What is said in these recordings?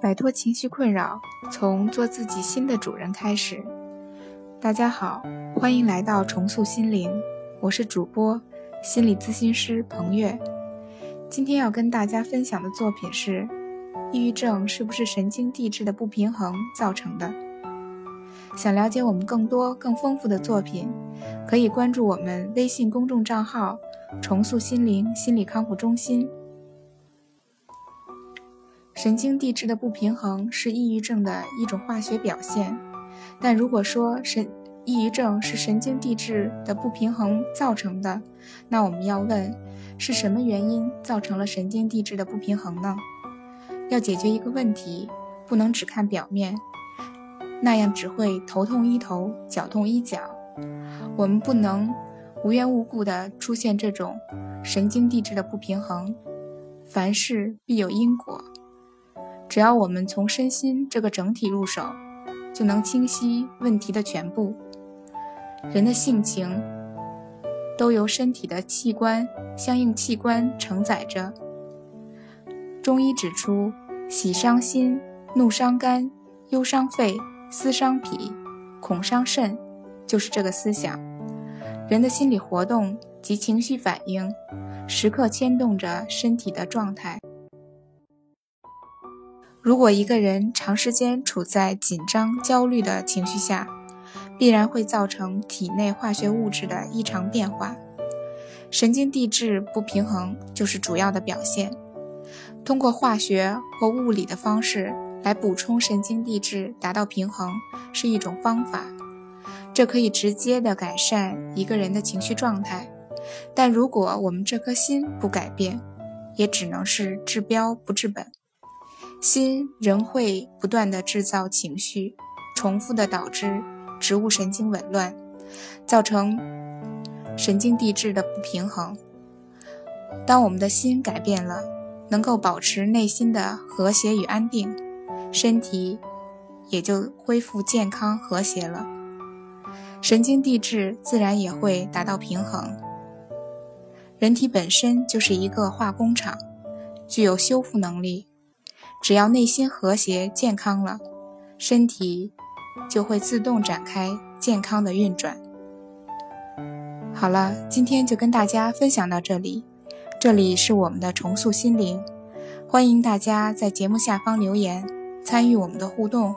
摆脱情绪困扰，从做自己新的主人开始。大家好，欢迎来到重塑心灵，我是主播心理咨询师彭月。今天要跟大家分享的作品是：抑郁症是不是神经递质的不平衡造成的？想了解我们更多更丰富的作品，可以关注我们微信公众账号“重塑心灵心理康复中心”。神经递质的不平衡是抑郁症的一种化学表现，但如果说神抑郁症是神经递质的不平衡造成的，那我们要问是什么原因造成了神经递质的不平衡呢？要解决一个问题，不能只看表面，那样只会头痛医头，脚痛医脚。我们不能无缘无故的出现这种神经递质的不平衡，凡事必有因果。只要我们从身心这个整体入手，就能清晰问题的全部。人的性情都由身体的器官相应器官承载着。中医指出，喜伤心，怒伤肝，忧伤肺，思伤脾，恐伤肾，就是这个思想。人的心理活动及情绪反应，时刻牵动着身体的状态。如果一个人长时间处在紧张、焦虑的情绪下，必然会造成体内化学物质的异常变化，神经递质不平衡就是主要的表现。通过化学或物理的方式来补充神经递质，达到平衡是一种方法，这可以直接的改善一个人的情绪状态。但如果我们这颗心不改变，也只能是治标不治本。心仍会不断的制造情绪，重复的导致植物神经紊乱，造成神经递质的不平衡。当我们的心改变了，能够保持内心的和谐与安定，身体也就恢复健康和谐了，神经递质自然也会达到平衡。人体本身就是一个化工厂，具有修复能力。只要内心和谐健康了，身体就会自动展开健康的运转。好了，今天就跟大家分享到这里。这里是我们的重塑心灵，欢迎大家在节目下方留言，参与我们的互动。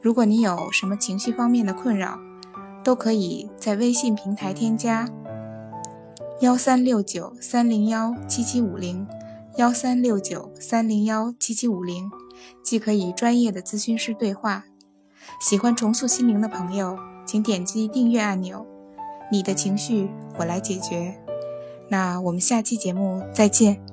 如果你有什么情绪方面的困扰，都可以在微信平台添加幺三六九三零幺七七五零。幺三六九三零幺七七五零，既可以专业的咨询师对话。喜欢重塑心灵的朋友，请点击订阅按钮。你的情绪，我来解决。那我们下期节目再见。